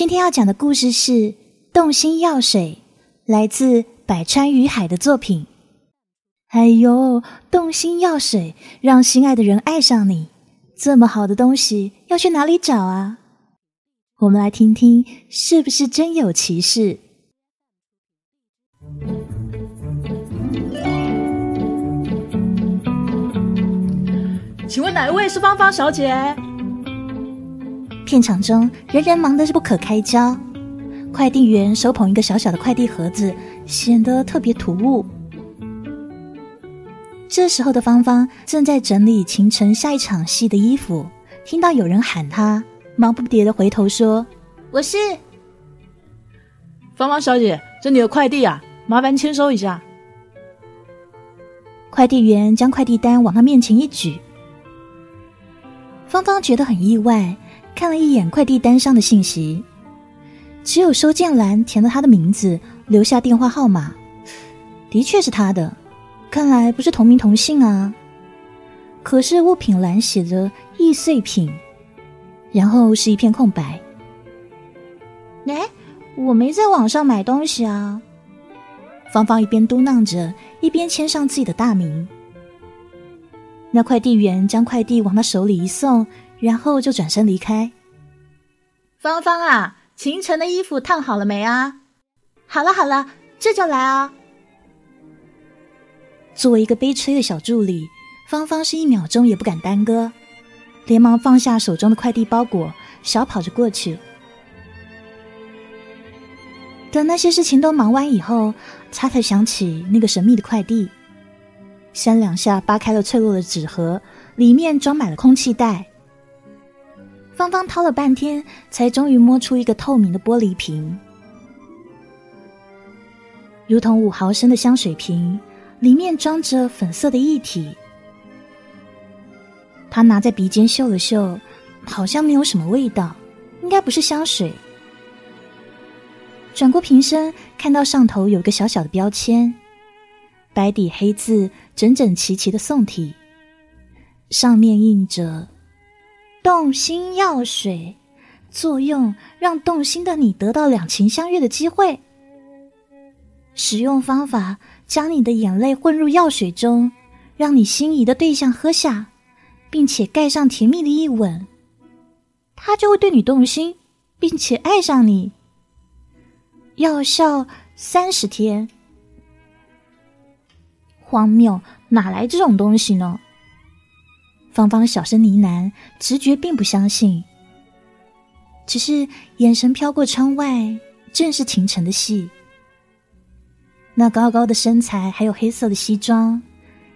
今天要讲的故事是《动心药水》，来自百川与海的作品。哎呦，动心药水让心爱的人爱上你，这么好的东西要去哪里找啊？我们来听听，是不是真有其事？请问哪一位是芳芳小姐？片场中人人忙得是不可开交，快递员手捧一个小小的快递盒子，显得特别突兀。这时候的芳芳正在整理秦晨下一场戏的衣服，听到有人喊她，忙不迭的回头说：“我是芳芳小姐，这里有快递啊，麻烦签收一下。”快递员将快递单往她面前一举。芳芳觉得很意外，看了一眼快递单上的信息，只有收件栏填了他的名字，留下电话号码，的确是他的，看来不是同名同姓啊。可是物品栏写着易碎品，然后是一片空白。哎，我没在网上买东西啊。芳芳一边嘟囔着，一边签上自己的大名。那快递员将快递往他手里一送，然后就转身离开。芳芳啊，秦晨的衣服烫好了没啊？好了好了，这就来啊！作为一个悲催的小助理，芳芳是一秒钟也不敢耽搁，连忙放下手中的快递包裹，小跑着过去。等那些事情都忙完以后，他才想起那个神秘的快递。三两下扒开了脆弱的纸盒，里面装满了空气袋。芳芳掏了半天，才终于摸出一个透明的玻璃瓶，如同五毫升的香水瓶，里面装着粉色的液体。他拿在鼻尖嗅了嗅，好像没有什么味道，应该不是香水。转过瓶身，看到上头有个小小的标签。白底黑字，整整齐齐的宋体，上面印着“动心药水”，作用让动心的你得到两情相悦的机会。使用方法：将你的眼泪混入药水中，让你心仪的对象喝下，并且盖上甜蜜的一吻，他就会对你动心，并且爱上你。药效三十天。荒谬，哪来这种东西呢？芳芳小声呢喃，直觉并不相信，只是眼神飘过窗外，正是秦晨的戏。那高高的身材，还有黑色的西装，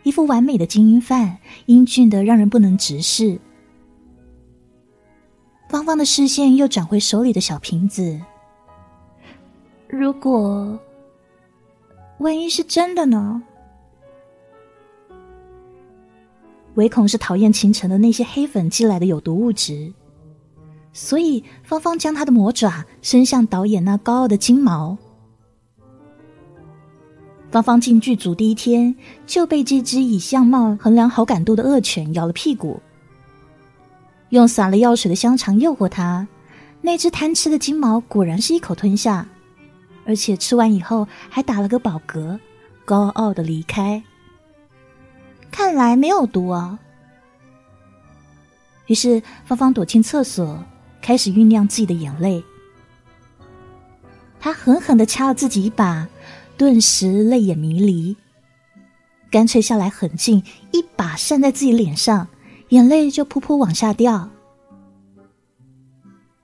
一副完美的精英范，英俊的让人不能直视。芳芳的视线又转回手里的小瓶子，如果万一是真的呢？唯恐是讨厌秦晨的那些黑粉寄来的有毒物质，所以芳芳将她的魔爪伸向导演那高傲的金毛。芳芳进剧组第一天就被这只以相貌衡量好感度的恶犬咬了屁股，用撒了药水的香肠诱惑他，那只贪吃的金毛果然是一口吞下，而且吃完以后还打了个饱嗝，高傲的离开。看来没有毒啊。于是芳芳躲进厕所，开始酝酿自己的眼泪。她狠狠的掐了自己一把，顿时泪眼迷离，干脆下来狠劲一把扇在自己脸上，眼泪就噗噗往下掉。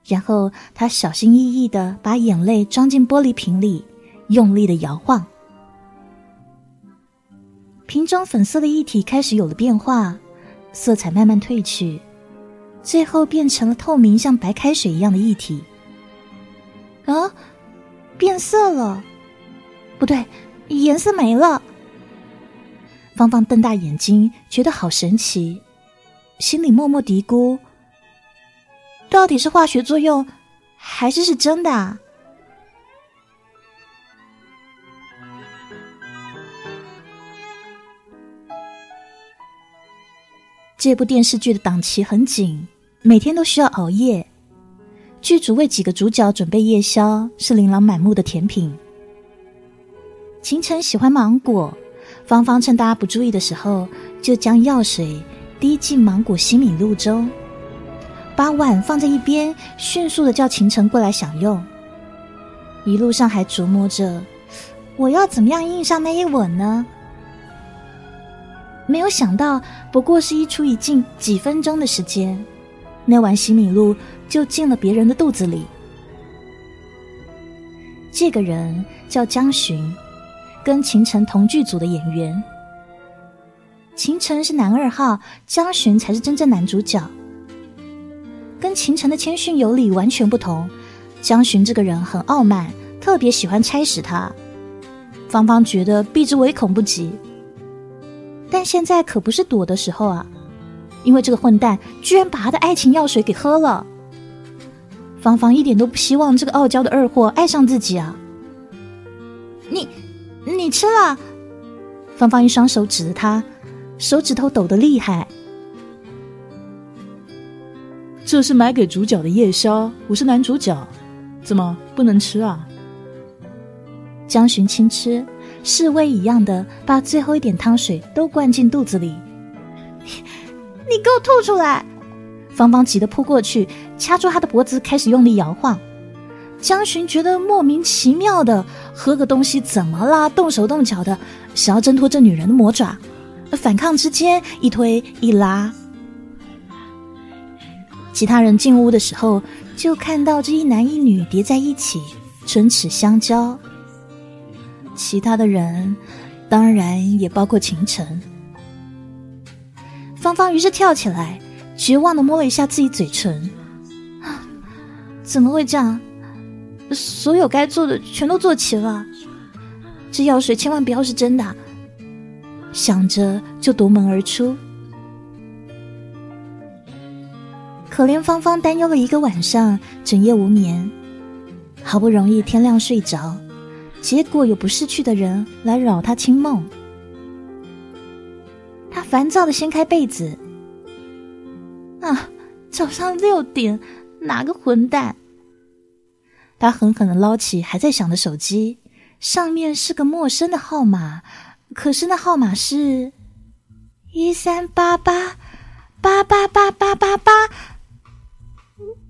然后她小心翼翼的把眼泪装进玻璃瓶里，用力的摇晃。瓶中粉色的液体开始有了变化，色彩慢慢褪去，最后变成了透明，像白开水一样的液体。啊，变色了？不对，颜色没了。芳芳瞪大眼睛，觉得好神奇，心里默默嘀咕：到底是化学作用，还是是真的啊？这部电视剧的档期很紧，每天都需要熬夜。剧组为几个主角准备夜宵，是琳琅满目的甜品。秦晨喜欢芒果，芳芳趁大家不注意的时候，就将药水滴进芒果西米露中，把碗放在一边，迅速的叫秦晨过来享用。一路上还琢磨着，我要怎么样印上那一吻呢？没有想到，不过是一出一进几分钟的时间，那碗西米露就进了别人的肚子里。这个人叫江巡，跟秦晨同剧组的演员。秦晨是男二号，江巡才是真正男主角。跟秦晨的谦逊有礼完全不同，江巡这个人很傲慢，特别喜欢差使他。芳芳觉得避之唯恐不及。但现在可不是躲的时候啊！因为这个混蛋居然把他的爱情药水给喝了。芳芳一点都不希望这个傲娇的二货爱上自己啊！你，你吃了？芳芳一双手指着他，手指头抖得厉害。这是买给主角的夜宵，我是男主角，怎么不能吃啊？江寻轻吃。示威一样的把最后一点汤水都灌进肚子里，你给我吐出来！芳芳急得扑过去，掐住他的脖子，开始用力摇晃。江巡觉得莫名其妙的，喝个东西怎么啦？动手动脚的，想要挣脱这女人的魔爪。反抗之间，一推一拉。其他人进屋的时候，就看到这一男一女叠在一起，唇齿相交。其他的人，当然也包括秦晨。芳芳于是跳起来，绝望的摸了一下自己嘴唇，怎么会这样？所有该做的全都做齐了，这药水千万不要是真的。想着就夺门而出。可怜芳芳担忧了一个晚上，整夜无眠，好不容易天亮睡着。结果有不识趣的人来扰他清梦，他烦躁的掀开被子。啊，早上六点，哪个混蛋？他狠狠的捞起还在响的手机，上面是个陌生的号码，可是那号码是一三八八八八八八八八，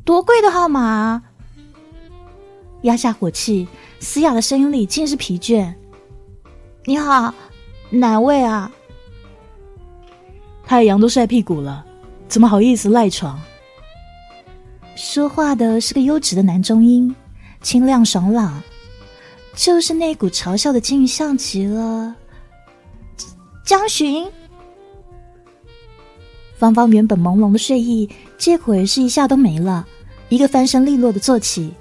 多贵的号码！压下火气。嘶哑的声音里尽是疲倦。你好，哪位啊？太阳都晒屁股了，怎么好意思赖床？说话的是个优质的男中音，清亮爽朗，就是那股嘲笑的劲像极了。江巡，芳芳原本朦胧的睡意，这会是一下都没了，一个翻身利落的坐起。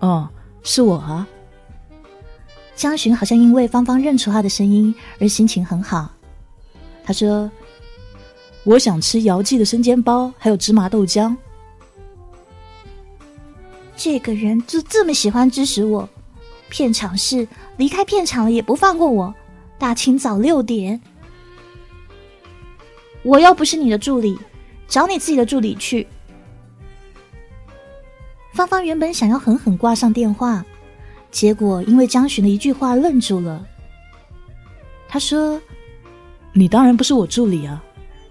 哦。是我啊，江巡好像因为芳芳认出他的声音而心情很好。他说：“我想吃姚记的生煎包，还有芝麻豆浆。”这个人就这么喜欢支持我，片场事离开片场了也不放过我。大清早六点，我又不是你的助理，找你自己的助理去。芳芳原本想要狠狠挂上电话，结果因为江巡的一句话愣住了。他说：“你当然不是我助理啊，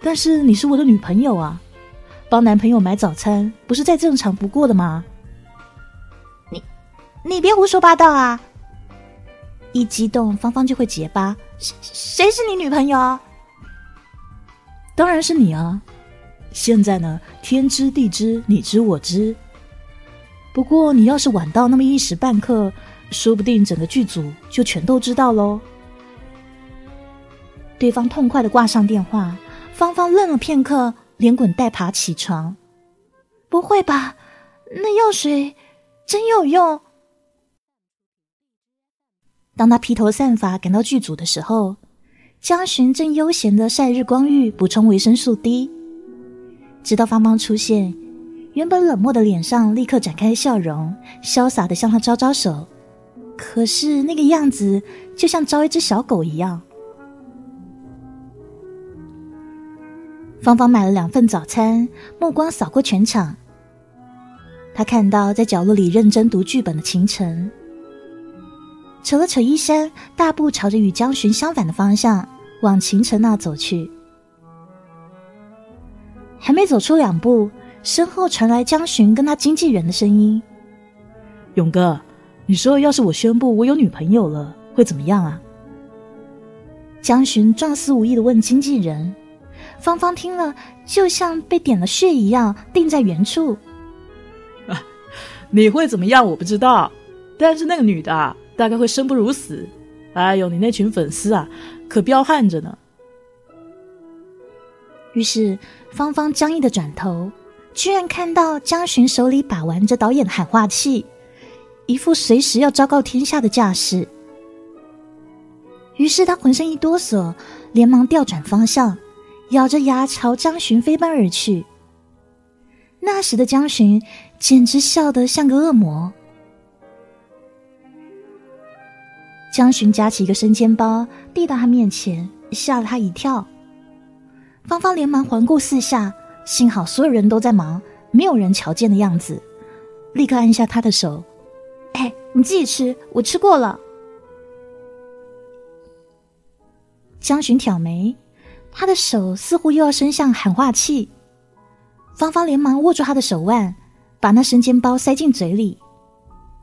但是你是我的女朋友啊，帮男朋友买早餐不是再正常不过的吗？”你，你别胡说八道啊！一激动，芳芳就会结巴。谁谁是你女朋友？当然是你啊！现在呢，天知地知，你知我知。不过，你要是晚到那么一时半刻，说不定整个剧组就全都知道喽。对方痛快的挂上电话，芳芳愣了片刻，连滚带爬起床。不会吧？那药水真有用？当他披头散发赶到剧组的时候，江巡正悠闲的晒日光浴，补充维生素 D。直到芳芳出现。原本冷漠的脸上立刻展开笑容，潇洒的向他招招手。可是那个样子就像招一只小狗一样。芳芳买了两份早餐，目光扫过全场。他看到在角落里认真读剧本的秦晨，扯了扯衣衫，大步朝着与江巡相反的方向往秦晨那走去。还没走出两步，身后传来江巡跟他经纪人的声音：“勇哥，你说要是我宣布我有女朋友了，会怎么样啊？”江巡状似无意的问经纪人，芳芳听了就像被点了穴一样，定在原处。啊，你会怎么样？我不知道，但是那个女的大概会生不如死。哎呦，你那群粉丝啊，可彪悍着呢。于是芳芳僵硬的转头，居然看到江巡手里把玩着导演喊话器，一副随时要昭告天下的架势。于是他浑身一哆嗦，连忙调转方向，咬着牙朝江巡飞奔而去。那时的江巡简直笑得像个恶魔。江巡夹起一个生煎包递到他面前，吓了他一跳。芳芳连忙环顾四下，幸好所有人都在忙，没有人瞧见的样子，立刻按下他的手：“哎，你自己吃，我吃过了。”江巡挑眉，他的手似乎又要伸向喊话器。芳芳连忙握住他的手腕，把那生煎包塞进嘴里。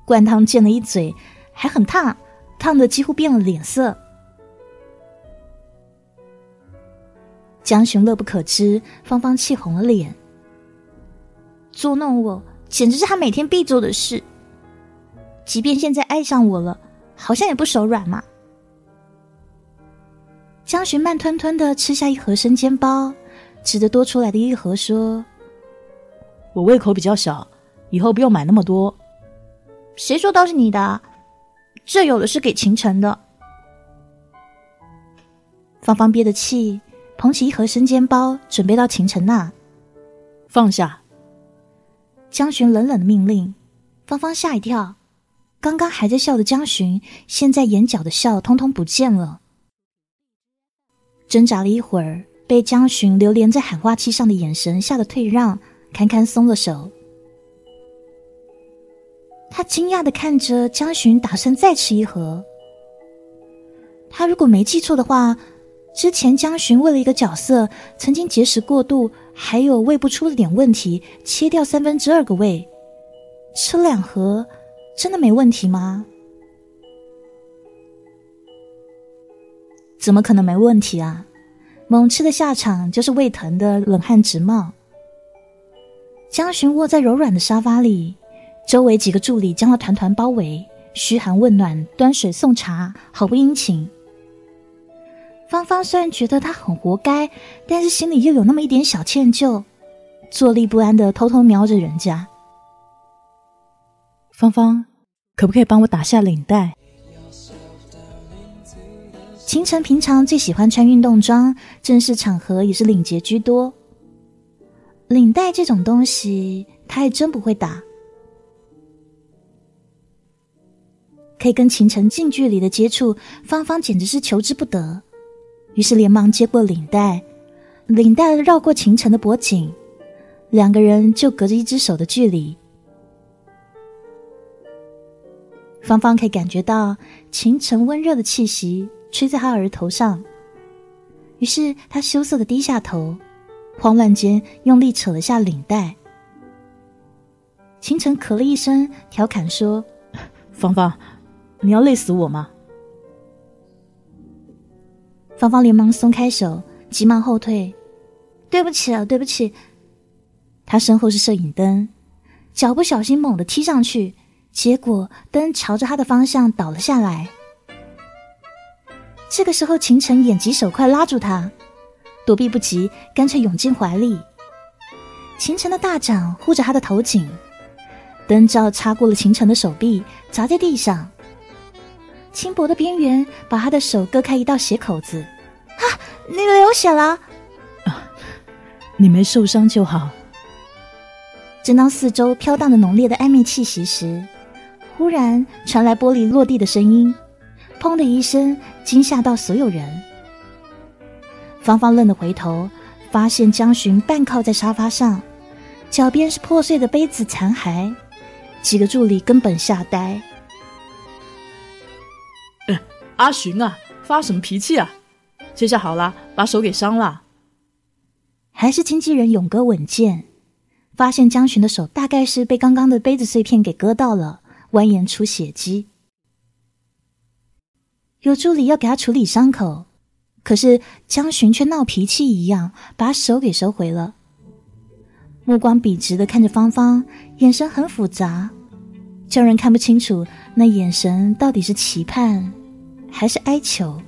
灌汤溅了一嘴，还很烫，烫的几乎变了脸色。江巡乐不可支，芳芳气红了脸。捉弄我，简直是他每天必做的事。即便现在爱上我了，好像也不手软嘛。江巡慢吞吞的吃下一盒生煎包，指着多出来的一盒说：“我胃口比较小，以后不用买那么多。”谁说都是你的？这有的是给秦晨的。芳芳憋的气，捧起一盒生煎包，准备到秦晨那。放下。江巡冷冷的命令。芳芳吓一跳，刚刚还在笑的江巡，现在眼角的笑通通不见了。挣扎了一会儿，被江巡流连在喊话器上的眼神吓得退让，堪堪松了手。他惊讶的看着江巡，打算再吃一盒。他如果没记错的话，之前江巡为了一个角色，曾经节食过度，还有胃不出了点问题，切掉三分之二个胃，吃两盒，真的没问题吗？怎么可能没问题啊！猛吃的下场就是胃疼的冷汗直冒。江巡卧在柔软的沙发里，周围几个助理将他团团包围，嘘寒问暖，端水送茶，毫不殷勤。芳芳虽然觉得他很活该，但是心里又有那么一点小歉疚，坐立不安的偷偷瞄着人家。芳芳，可不可以帮我打下领带？秦晨平常最喜欢穿运动装，正式场合也是领结居多。领带这种东西，他还真不会打。可以跟秦晨近距离的接触，芳芳简直是求之不得。于是连忙接过领带，领带绕过秦晨的脖颈，两个人就隔着一只手的距离。芳芳可以感觉到秦晨温热的气息。吹在他额头上，于是他羞涩的低下头，慌乱间用力扯了下领带。秦晨咳了一声，调侃说：“芳芳，你要累死我吗？”芳芳连忙松开手，急忙后退：“对不起啊，对不起。”他身后是摄影灯，脚不小心猛地踢上去，结果灯朝着他的方向倒了下来。这个时候，秦晨眼疾手快拉住他，躲避不及，干脆涌进怀里。秦晨的大掌护着他的头颈，灯罩擦过了秦晨的手臂，砸在地上。轻薄的边缘把他的手割开一道血口子。啊，你流血了！啊，你没受伤就好。正当四周飘荡着浓烈的暧昧气息时，忽然传来玻璃落地的声音。砰的一声，惊吓到所有人。芳芳愣的回头，发现江巡半靠在沙发上，脚边是破碎的杯子残骸，几个助理根本吓呆。阿寻啊，发什么脾气啊？这下好了，把手给伤了。还是经纪人勇哥稳健，发现江寻的手大概是被刚刚的杯子碎片给割到了，蜿蜒出血迹。有助理要给他处理伤口，可是江寻却闹脾气一样，把手给收回了，目光笔直的看着芳芳，眼神很复杂，叫人看不清楚那眼神到底是期盼还是哀求。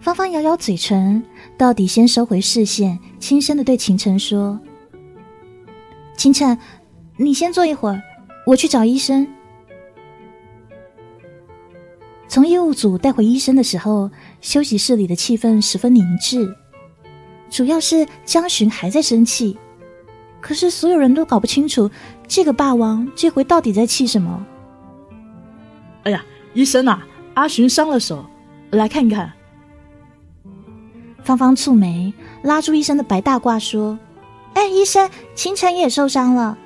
芳芳咬咬嘴唇，到底先收回视线，轻声的对秦晨说：“秦晨，你先坐一会儿，我去找医生。”从业务组带回医生的时候，休息室里的气氛十分凝滞，主要是江巡还在生气，可是所有人都搞不清楚这个霸王这回到底在气什么。哎呀，医生啊，阿寻伤了手，来看看。芳芳蹙眉，拉住医生的白大褂说：“哎，医生，清晨也受伤了，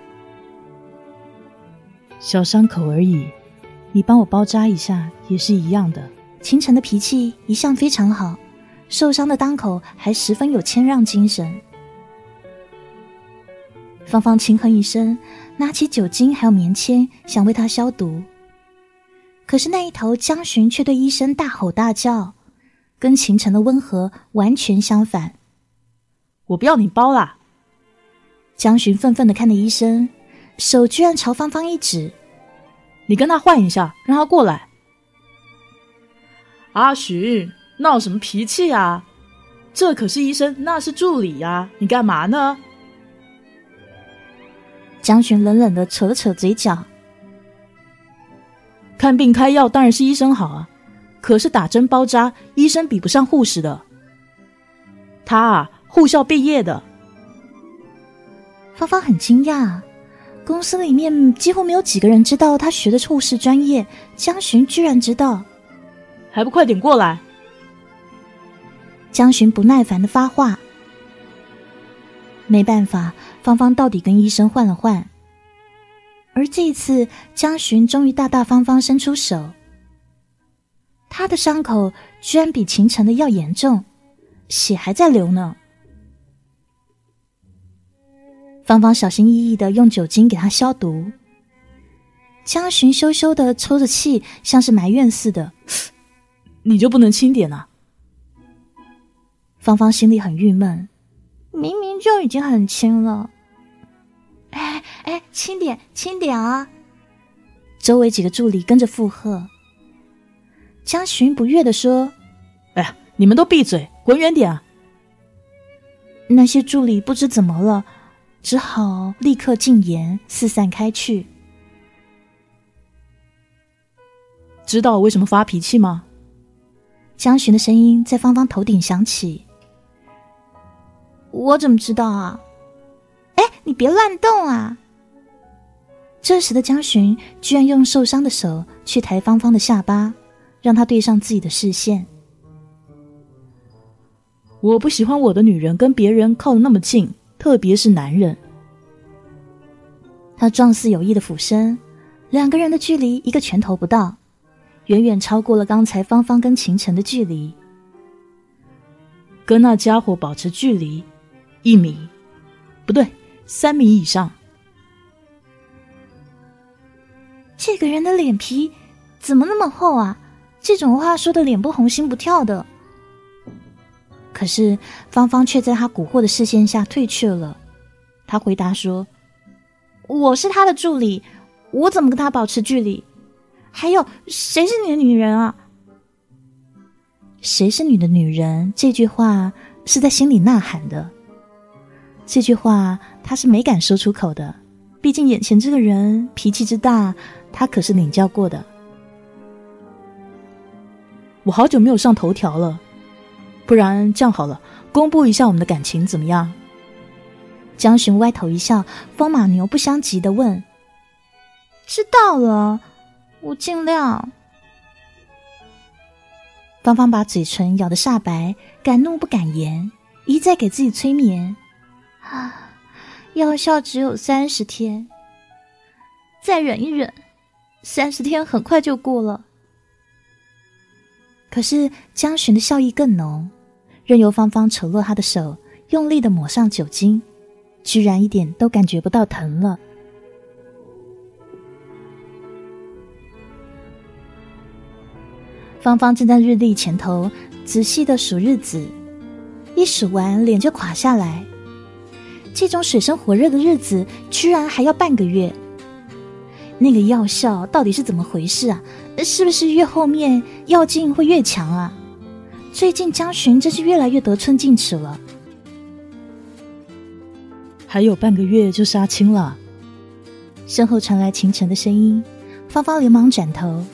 小伤口而已，你帮我包扎一下也是一样的。”清晨的脾气一向非常好，受伤的当口还十分有谦让精神。芳芳轻哼一声，拿起酒精还有棉签，想为他消毒，可是那一头江巡却对医生大吼大叫。跟秦晨的温和完全相反。我不要你包啦！江巡愤愤的看着医生，手居然朝芳芳一指：“你跟他换一下，让他过来。”阿巡，闹什么脾气啊？这可是医生，那是助理呀！你干嘛呢？江巡冷冷的扯了扯嘴角：“看病开药当然是医生好啊。”可是打针包扎，医生比不上护士的。他啊，护校毕业的。芳芳很惊讶，公司里面几乎没有几个人知道他学的护士专业。江巡居然知道，还不快点过来！江巡不耐烦的发话。没办法，芳芳到底跟医生换了换。而这一次，江巡终于大大方方伸出手。他的伤口居然比秦晨的要严重，血还在流呢。芳芳小心翼翼的用酒精给他消毒。江巡羞羞的抽着气，像是埋怨似的：“你就不能轻点啊？”芳芳心里很郁闷，明明就已经很轻了。哎哎，轻点，轻点啊！周围几个助理跟着附和。江巡不悦的说：“哎呀，你们都闭嘴，滚远点啊！”那些助理不知怎么了，只好立刻禁言，四散开去。知道我为什么发脾气吗？江巡的声音在芳芳头顶响起。我怎么知道啊？哎，你别乱动啊！这时的江巡居然用受伤的手去抬芳芳的下巴。让她对上自己的视线。我不喜欢我的女人跟别人靠的那么近，特别是男人。他状似有意的俯身，两个人的距离一个拳头不到，远远超过了刚才芳芳跟秦晨的距离。跟那家伙保持距离一米，不对，三米以上。这个人的脸皮怎么那么厚啊？这种话说的脸不红心不跳的，可是芳芳却在他蛊惑的视线下退却了。他回答说：“我是他的助理，我怎么跟他保持距离？还有，谁是你的女人啊？谁是你的女人？”这句话是在心里呐喊的。这句话他是没敢说出口的，毕竟眼前这个人脾气之大，他可是领教过的。我好久没有上头条了，不然这样好了，公布一下我们的感情怎么样？江巡歪头一笑，风马牛不相及的问：“知道了，我尽量。”芳芳把嘴唇咬得煞白，敢怒不敢言，一再给自己催眠，啊，药效只有三十天，再忍一忍，三十天很快就过了。可是江巡的笑意更浓，任由芳芳扯落他的手，用力的抹上酒精，居然一点都感觉不到疼了。芳芳正在日历前头，仔细的数日子，一数完脸就垮下来。这种水深火热的日子，居然还要半个月。那个药效到底是怎么回事啊？是不是越后面药劲会越强啊？最近江巡真是越来越得寸进尺了。还有半个月就杀青了，身后传来秦晨的声音，芳芳连忙转头。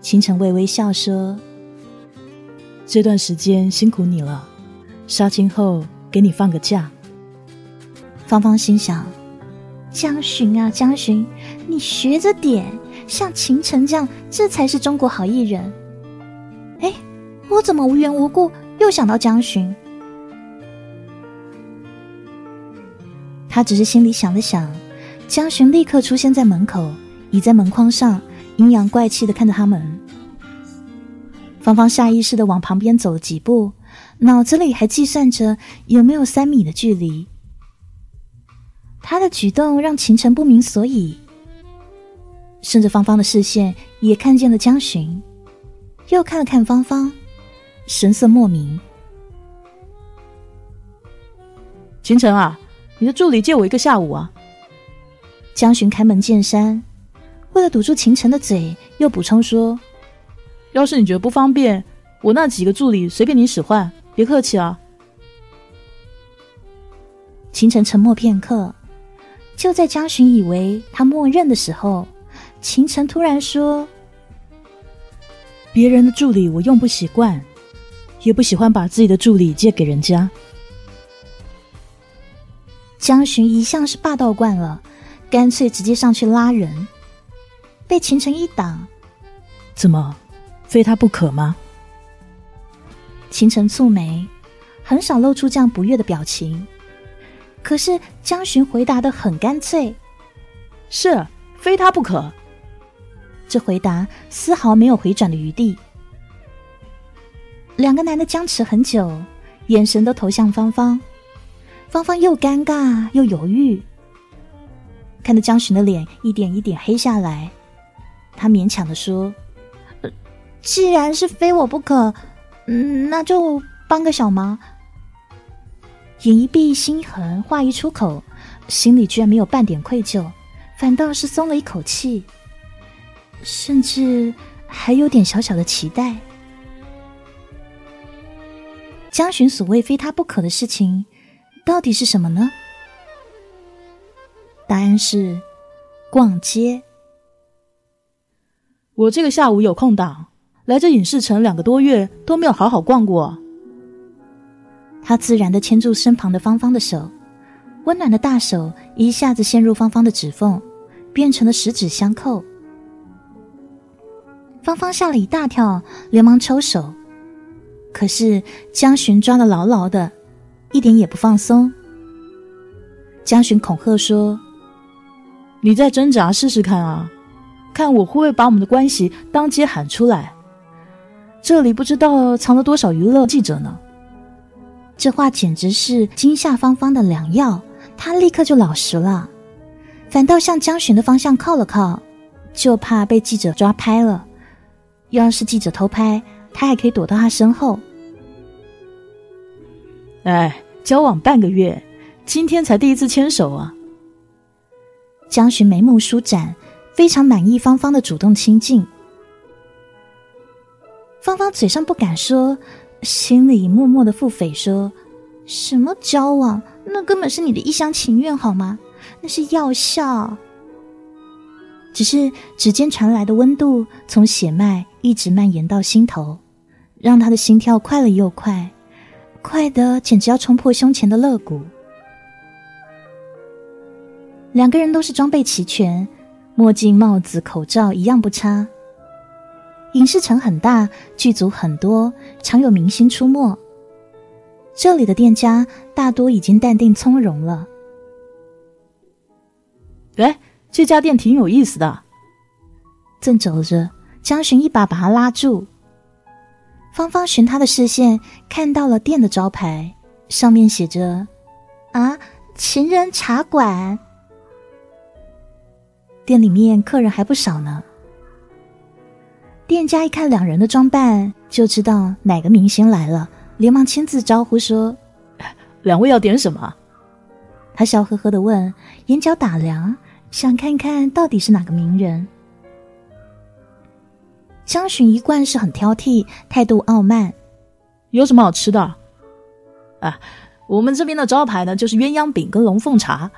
秦晨微微笑说：“这段时间辛苦你了，杀青后给你放个假。”芳芳心想：“江巡啊，江巡，你学着点，像秦晨这样，这才是中国好艺人。”哎，我怎么无缘无故又想到江巡？他只是心里想了想，江巡立刻出现在门口，倚在门框上。阴阳怪气的看着他们，芳芳下意识的往旁边走了几步，脑子里还计算着有没有三米的距离。他的举动让秦晨不明所以，顺着芳芳的视线也看见了江巡，又看了看芳芳，神色莫名。秦晨啊，你的助理借我一个下午啊！江巡开门见山。为了堵住秦晨的嘴，又补充说：“要是你觉得不方便，我那几个助理随便你使唤，别客气啊。”秦晨沉默片刻，就在江巡以为他默认的时候，秦晨突然说：“别人的助理我用不习惯，也不喜欢把自己的助理借给人家。”江巡一向是霸道惯了，干脆直接上去拉人。被秦晨一挡，怎么，非他不可吗？秦晨蹙眉，很少露出这样不悦的表情。可是江巡回答的很干脆：“是，非他不可。”这回答丝毫没有回转的余地。两个男的僵持很久，眼神都投向芳芳。芳芳又尴尬又犹豫，看着江巡的脸一点一点黑下来。他勉强的说：“既然是非我不可，嗯，那就帮个小忙。”眼一闭，心一横，话一出口，心里居然没有半点愧疚，反倒是松了一口气，甚至还有点小小的期待。江巡所谓非他不可的事情，到底是什么呢？答案是逛街。我这个下午有空档，来这影视城两个多月都没有好好逛过。他自然的牵住身旁的芳芳的手，温暖的大手一下子陷入芳芳的指缝，变成了十指相扣。芳芳吓了一大跳，连忙抽手，可是江巡抓得牢牢的，一点也不放松。江巡恐吓说：“你再挣扎试试看啊！”看我会不会把我们的关系当街喊出来？这里不知道藏了多少娱乐记者呢。这话简直是惊吓芳芳的良药，她立刻就老实了，反倒向江巡的方向靠了靠，就怕被记者抓拍了。要是记者偷拍，他还可以躲到他身后。哎，交往半个月，今天才第一次牵手啊！江巡眉目舒展。非常满意芳芳的主动亲近，芳芳嘴上不敢说，心里默默的腹诽说：“什么交往？那根本是你的一厢情愿，好吗？那是药效。”只是指尖传来的温度，从血脉一直蔓延到心头，让他的心跳快了又快，快的简直要冲破胸前的肋骨。两个人都是装备齐全。墨镜、帽子、口罩一样不差。影视城很大，剧组很多，常有明星出没。这里的店家大多已经淡定从容了。哎，这家店挺有意思的。正走着，江巡一把把他拉住。芳芳循他的视线看到了店的招牌，上面写着：“啊，情人茶馆。”店里面客人还不少呢。店家一看两人的装扮，就知道哪个明星来了，连忙亲自招呼说：“两位要点什么？”他笑呵呵的问，眼角打量，想看看到底是哪个名人。江巡一贯是很挑剔，态度傲慢。有什么好吃的？啊，我们这边的招牌呢，就是鸳鸯饼跟龙凤茶，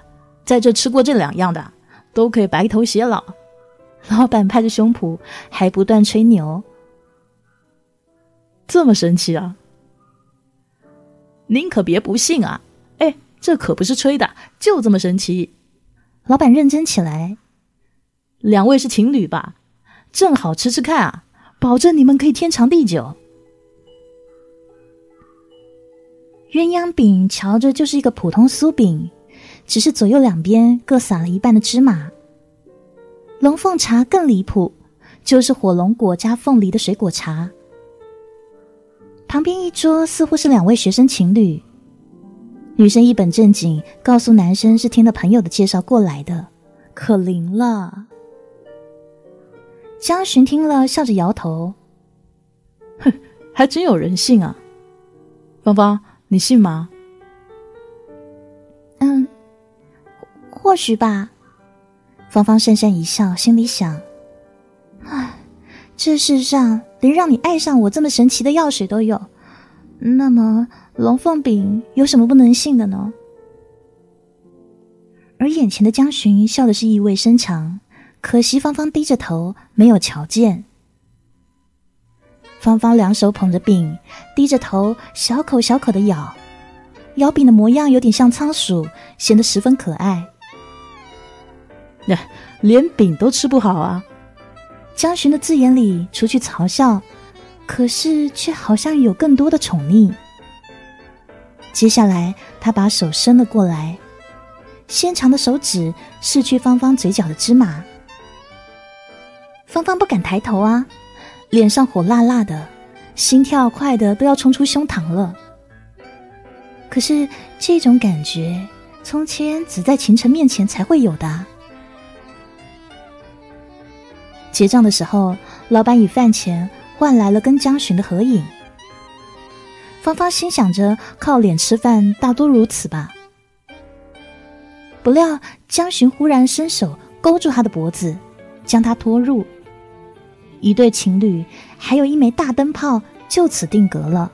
在这吃过这两样的，都可以白头偕老。老板拍着胸脯，还不断吹牛。这么神奇啊！您可别不信啊！哎，这可不是吹的，就这么神奇。老板认真起来。两位是情侣吧？正好吃吃看啊，保证你们可以天长地久。鸳鸯饼瞧着就是一个普通酥饼，只是左右两边各撒了一半的芝麻。龙凤茶更离谱，就是火龙果加凤梨的水果茶。旁边一桌似乎是两位学生情侣，女生一本正经告诉男生是听了朋友的介绍过来的，可灵了。江巡听了，笑着摇头：“哼，还真有人信啊。”芳芳，你信吗？嗯，或许吧。芳芳讪讪一笑，心里想：“唉，这世上连让你爱上我这么神奇的药水都有，那么龙凤饼有什么不能信的呢？”而眼前的江巡笑的是意味深长。可惜芳芳低着头，没有瞧见。芳芳两手捧着饼，低着头，小口小口的咬，咬饼的模样有点像仓鼠，显得十分可爱。那连饼都吃不好啊！江巡的字眼里，除去嘲笑，可是却好像有更多的宠溺。接下来，他把手伸了过来，纤长的手指拭去芳芳嘴角的芝麻。芳芳不敢抬头啊，脸上火辣辣的，心跳快的都要冲出胸膛了。可是这种感觉，从前只在秦城面前才会有的。结账的时候，老板以饭钱换来了跟江巡的合影。芳芳心想着，靠脸吃饭大多如此吧。不料江巡忽然伸手勾住她的脖子，将她拖入。一对情侣，还有一枚大灯泡，就此定格了。